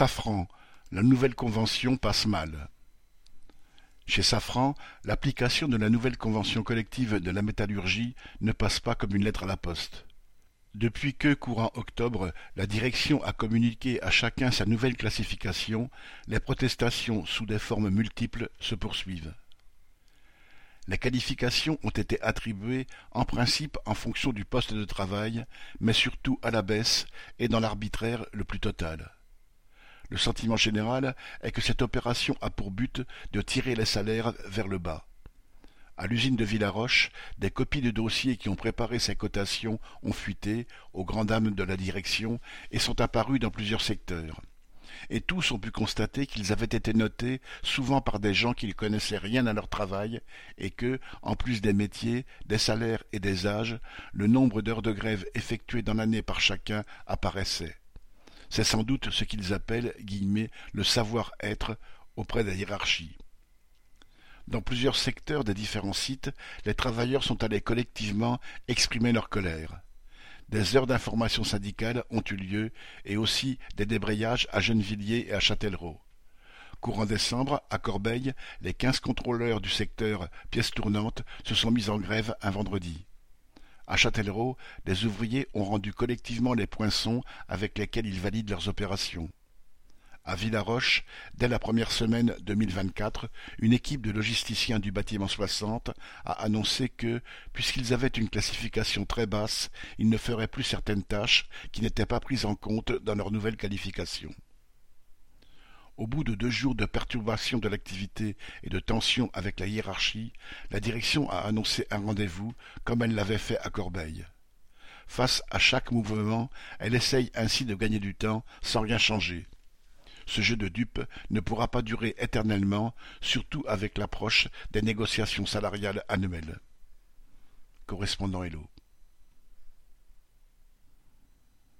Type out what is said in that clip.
Safran, la nouvelle convention passe mal. Chez Safran, l'application de la nouvelle convention collective de la métallurgie ne passe pas comme une lettre à la poste. Depuis que, courant octobre, la direction a communiqué à chacun sa nouvelle classification, les protestations sous des formes multiples se poursuivent. Les qualifications ont été attribuées en principe en fonction du poste de travail, mais surtout à la baisse et dans l'arbitraire le plus total. Le sentiment général est que cette opération a pour but de tirer les salaires vers le bas. À l'usine de Villaroche, des copies de dossiers qui ont préparé ces cotations ont fuité, aux grandes dames de la direction, et sont apparues dans plusieurs secteurs et tous ont pu constater qu'ils avaient été notés souvent par des gens qui ne connaissaient rien à leur travail, et que, en plus des métiers, des salaires et des âges, le nombre d'heures de grève effectuées dans l'année par chacun apparaissait. C'est sans doute ce qu'ils appellent guillemets, le savoir-être auprès des hiérarchies. Dans plusieurs secteurs des différents sites, les travailleurs sont allés collectivement exprimer leur colère. Des heures d'information syndicale ont eu lieu et aussi des débrayages à Gennevilliers et à Châtellerault. Courant décembre, à Corbeil, les quinze contrôleurs du secteur pièces tournantes se sont mis en grève un vendredi. À Châtellerault, des ouvriers ont rendu collectivement les poinçons avec lesquels ils valident leurs opérations. À Villaroche, dès la première semaine 2024, une équipe de logisticiens du bâtiment 60 a annoncé que, puisqu'ils avaient une classification très basse, ils ne feraient plus certaines tâches qui n'étaient pas prises en compte dans leur nouvelle qualification. Au bout de deux jours de perturbation de l'activité et de tension avec la hiérarchie, la direction a annoncé un rendez-vous, comme elle l'avait fait à Corbeil. Face à chaque mouvement, elle essaye ainsi de gagner du temps sans rien changer. Ce jeu de dupes ne pourra pas durer éternellement, surtout avec l'approche des négociations salariales annuelles. Correspondant Hello.